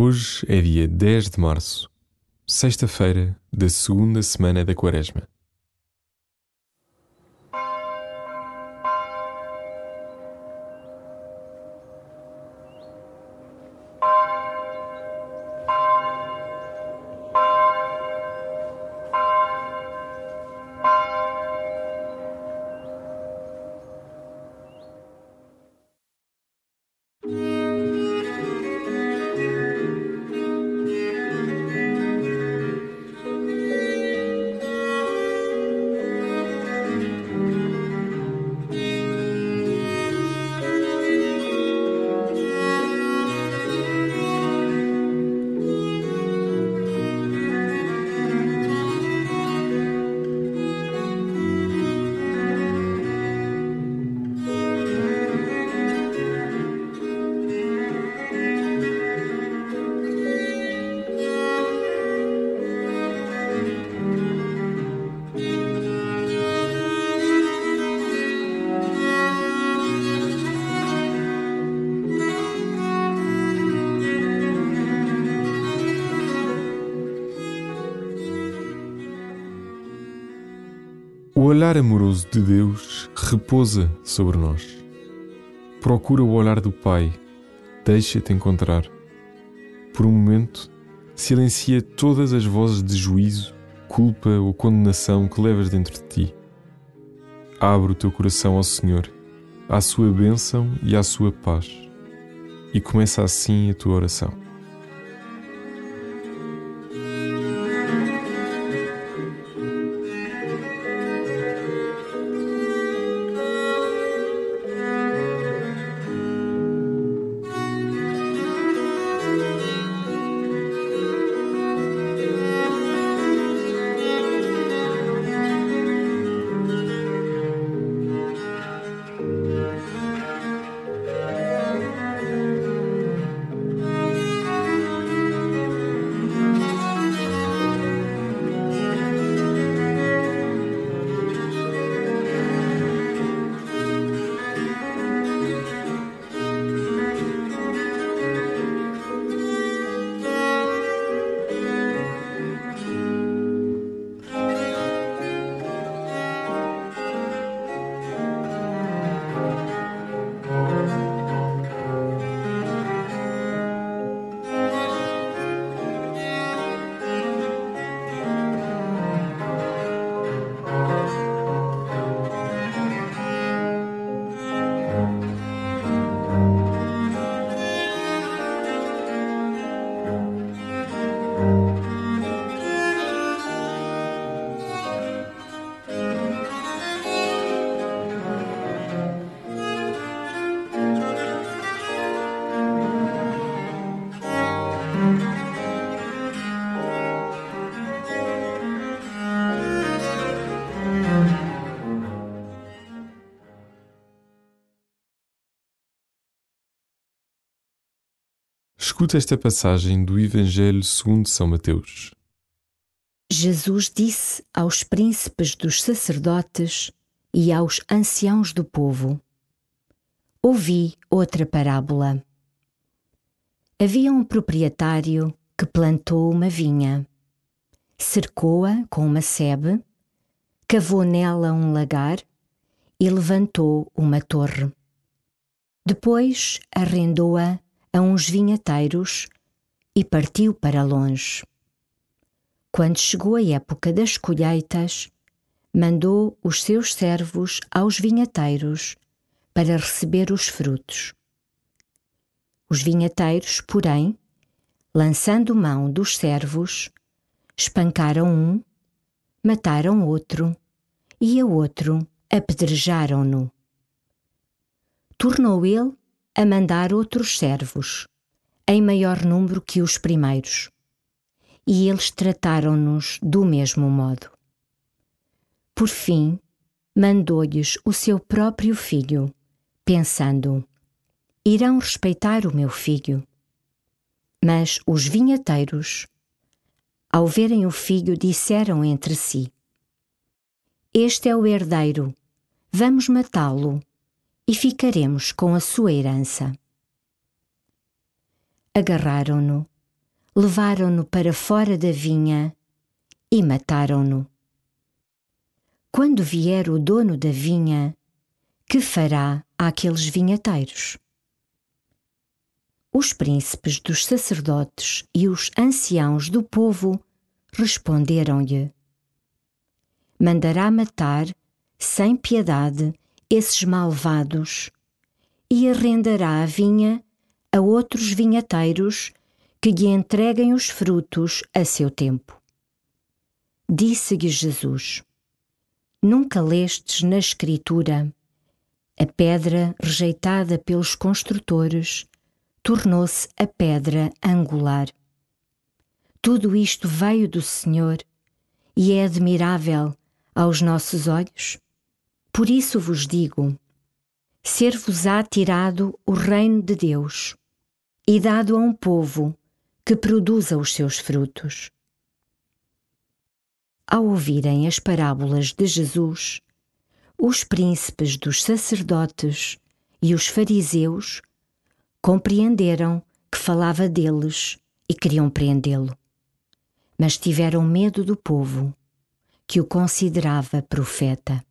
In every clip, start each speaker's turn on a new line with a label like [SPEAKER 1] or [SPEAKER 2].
[SPEAKER 1] Hoje é dia 10 de março, sexta-feira da segunda semana da Quaresma. O olhar amoroso de Deus repousa sobre nós. Procura o olhar do Pai, deixa-te encontrar. Por um momento, silencia todas as vozes de juízo, culpa ou condenação que levas dentro de ti. Abre o teu coração ao Senhor, à sua bênção e à sua paz, e começa assim a tua oração. Escuta esta passagem do Evangelho segundo São Mateus.
[SPEAKER 2] Jesus disse aos príncipes dos sacerdotes e aos anciãos do povo: Ouvi outra parábola. Havia um proprietário que plantou uma vinha, cercou-a com uma sebe, cavou nela um lagar e levantou uma torre. Depois arrendou-a a uns vinhateiros e partiu para longe. Quando chegou a época das colheitas, mandou os seus servos aos vinhateiros para receber os frutos. Os vinhateiros, porém, lançando mão dos servos, espancaram um, mataram outro e a outro apedrejaram-no. Tornou ele a mandar outros servos, em maior número que os primeiros, e eles trataram-nos do mesmo modo. Por fim, mandou-lhes o seu próprio filho, pensando: irão respeitar o meu filho. Mas os vinhateiros, ao verem o filho, disseram entre si: Este é o herdeiro, vamos matá-lo e ficaremos com a sua herança. Agarraram-no, levaram-no para fora da vinha e mataram-no. Quando vier o dono da vinha, que fará àqueles vinhateiros? Os príncipes dos sacerdotes e os anciãos do povo responderam-lhe: Mandará matar, sem piedade, esses malvados e arrendará a vinha a outros vinhateiros que lhe entreguem os frutos a seu tempo. Disse-lhe Jesus: Nunca lestes na Escritura a pedra rejeitada pelos construtores tornou-se a pedra angular. Tudo isto veio do Senhor e é admirável aos nossos olhos. Por isso vos digo: ser-vos-á tirado o reino de Deus e dado a um povo que produza os seus frutos. Ao ouvirem as parábolas de Jesus, os príncipes dos sacerdotes e os fariseus compreenderam que falava deles e queriam prendê-lo. Mas tiveram medo do povo, que o considerava profeta.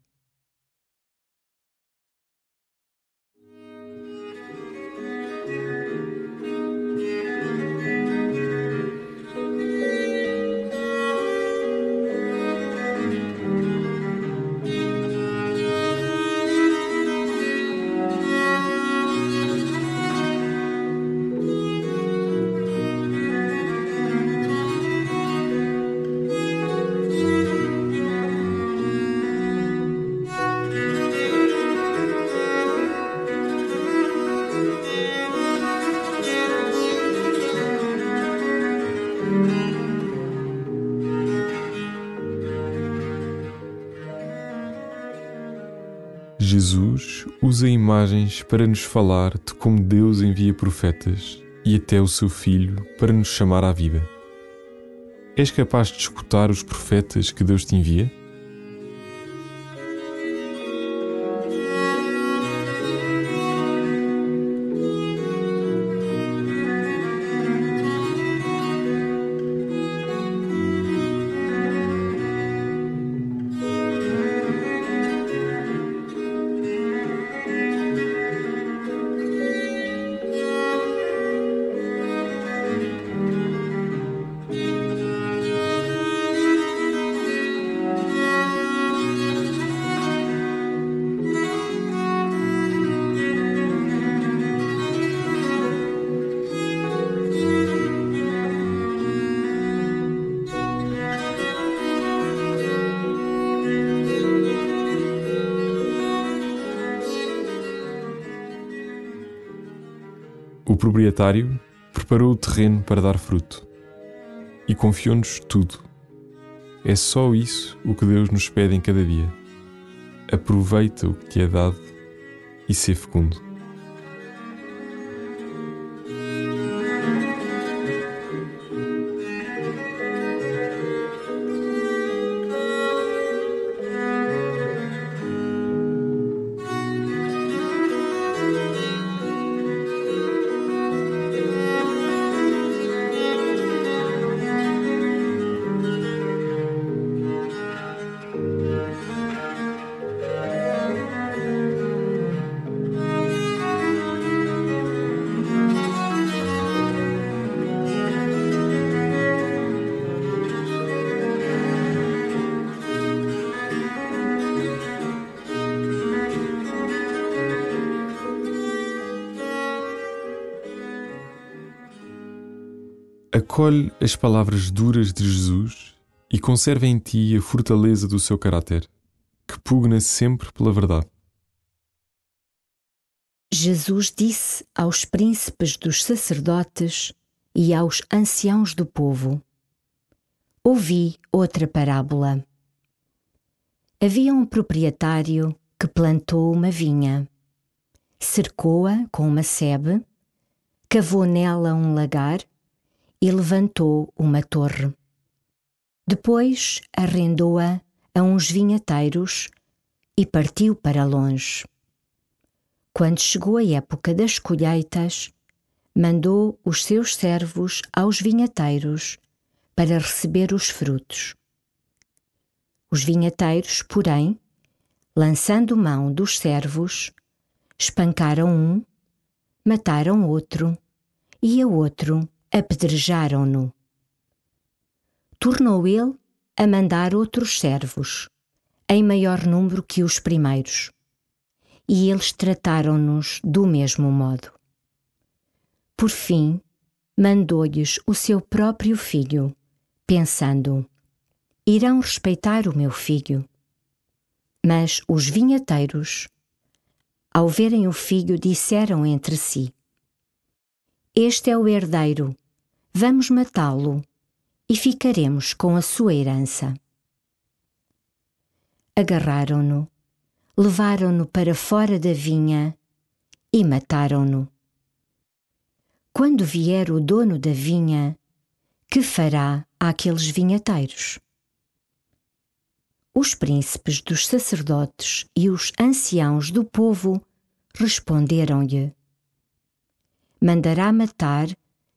[SPEAKER 1] Jesus usa imagens para nos falar de como Deus envia profetas e até o seu Filho para nos chamar à vida. És capaz de escutar os profetas que Deus te envia? O proprietário preparou o terreno para dar fruto e confiou-nos tudo. É só isso o que Deus nos pede em cada dia. Aproveita o que te é dado e ser fecundo. Acolhe as palavras duras de Jesus e conserva em ti a fortaleza do seu caráter, que pugna sempre pela verdade.
[SPEAKER 2] Jesus disse aos príncipes dos sacerdotes e aos anciãos do povo: Ouvi outra parábola. Havia um proprietário que plantou uma vinha, cercou-a com uma sebe, cavou nela um lagar e levantou uma torre. Depois arrendou-a a uns vinhateiros e partiu para longe. Quando chegou a época das colheitas, mandou os seus servos aos vinhateiros para receber os frutos. Os vinhateiros, porém, lançando mão dos servos, espancaram um, mataram outro e a outro apedrejaram-no. Tornou ele a mandar outros servos, em maior número que os primeiros, e eles trataram-nos do mesmo modo. Por fim, mandou-lhes o seu próprio filho, pensando: irão respeitar o meu filho. Mas os vinhateiros, ao verem o filho, disseram entre si: Este é o herdeiro, vamos matá-lo e ficaremos com a sua herança. Agarraram-no, levaram-no para fora da vinha e mataram-no. Quando vier o dono da vinha, que fará àqueles vinhateiros? Os príncipes dos sacerdotes e os anciãos do povo responderam-lhe: Mandará matar,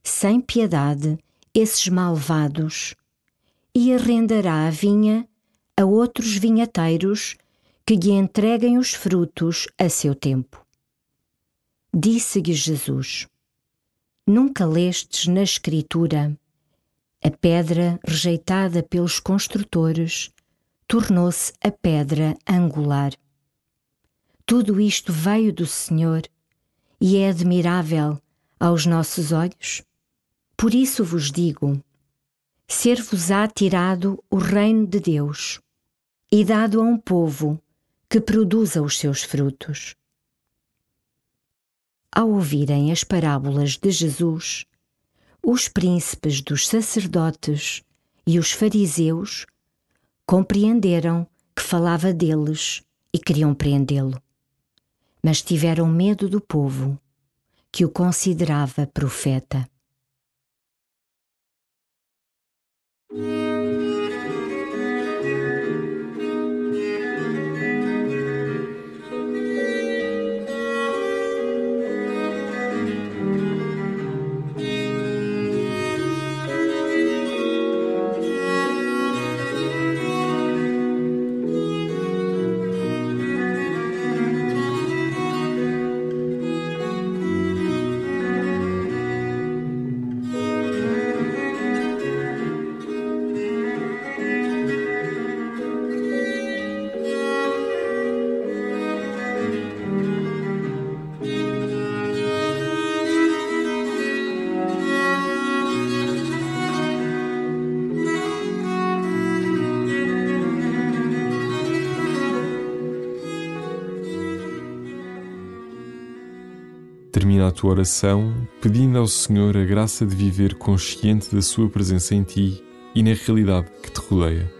[SPEAKER 2] sem piedade, esses malvados e arrendará a vinha a outros vinhateiros que lhe entreguem os frutos a seu tempo. Disse-lhe Jesus: Nunca lestes na Escritura: a pedra rejeitada pelos construtores tornou-se a pedra angular. Tudo isto veio do Senhor e é admirável aos nossos olhos. Por isso vos digo: ser-vos-á tirado o reino de Deus e dado a um povo que produza os seus frutos. Ao ouvirem as parábolas de Jesus, os príncipes dos sacerdotes e os fariseus compreenderam que falava deles e queriam prendê-lo. Mas tiveram medo do povo, que o considerava profeta.
[SPEAKER 1] Termina a tua oração pedindo ao Senhor a graça de viver consciente da Sua presença em ti e na realidade que te rodeia.